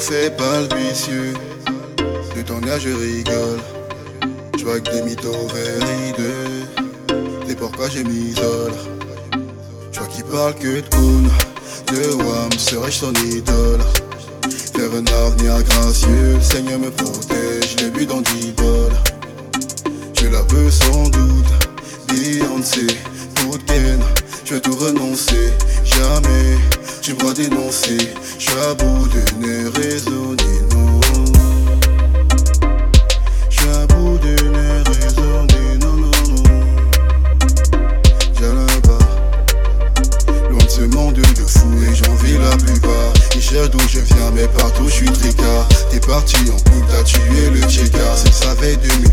fais pas le vicieux. De ton âge, je rigole. Je vois que des mythos vérideux. C'est pourquoi j'ai m'isole. Je vois qu'il parle que de Koun. De Wam, serais-je son idole? Faire un avenir gracieux, le Seigneur me protège, je l'ai vu dans dix. Je la veux sans doute, Beyoncé, Ken, je vais tout renoncer, jamais, tu me dénoncer, je suis à bout de ne raisonner, non. Je suis à bout de ne raisonner, non, non, non. J'ai là-bas, loin de ce monde de fou et j'en vis la plupart. Ils cherchent d'où je viens, mais partout je suis tricard. T'es parti en couple, t'as tué le checker. C'est ça fait 2008,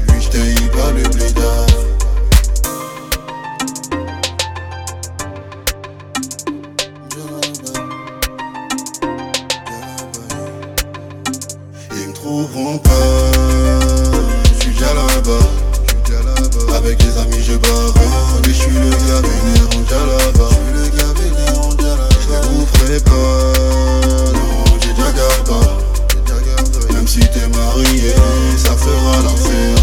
trouveront pas, j'suis déjà là-bas. Avec des amis je baronne Et j'suis le gars vénérant déjà là-bas. Je les rouvrirai pas. Non j'ai déjà gardé. Même si t'es marié Ça fera l'affaire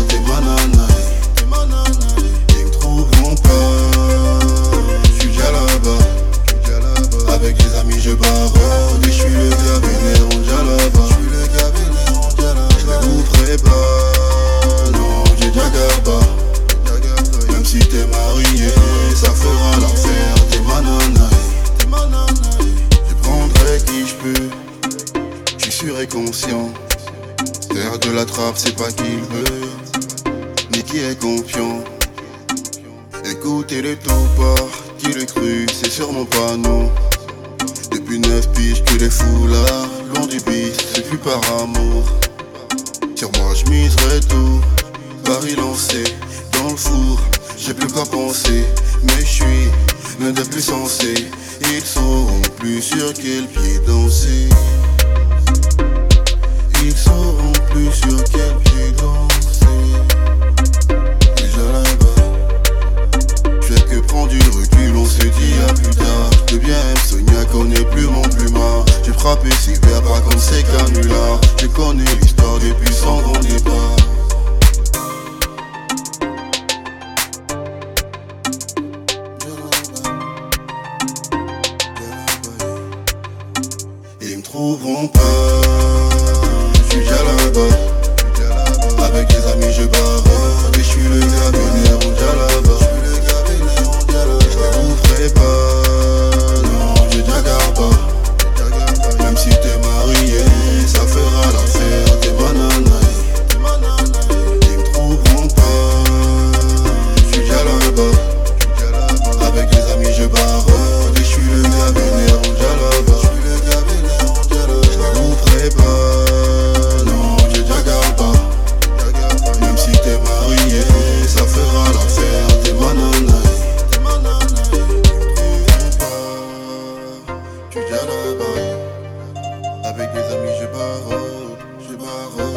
Faire de la trappe, c'est pas qu'il veut, mais qui est confiant? Écoutez le topard, qui le cru, c'est sûrement pas nous. Depuis neuf piges que les foulards, loin du bis, c'est plus par amour. Sur moi, je miserai tout, Paris lancé dans le four. J'ai plus qu'à penser, mais je suis l'un des plus sensés. Ils sauront plus sur quel pied danser. putain De bien Sonia connaît plus mon plumard J'ai frappé ses verbes comme ses canulars J'ai connu l'histoire depuis son grand départ. Ils me trouveront pas, je suis déjà là-bas. Avec des amis je barre, mais je suis le gars vénère les amis, je barre, je barre.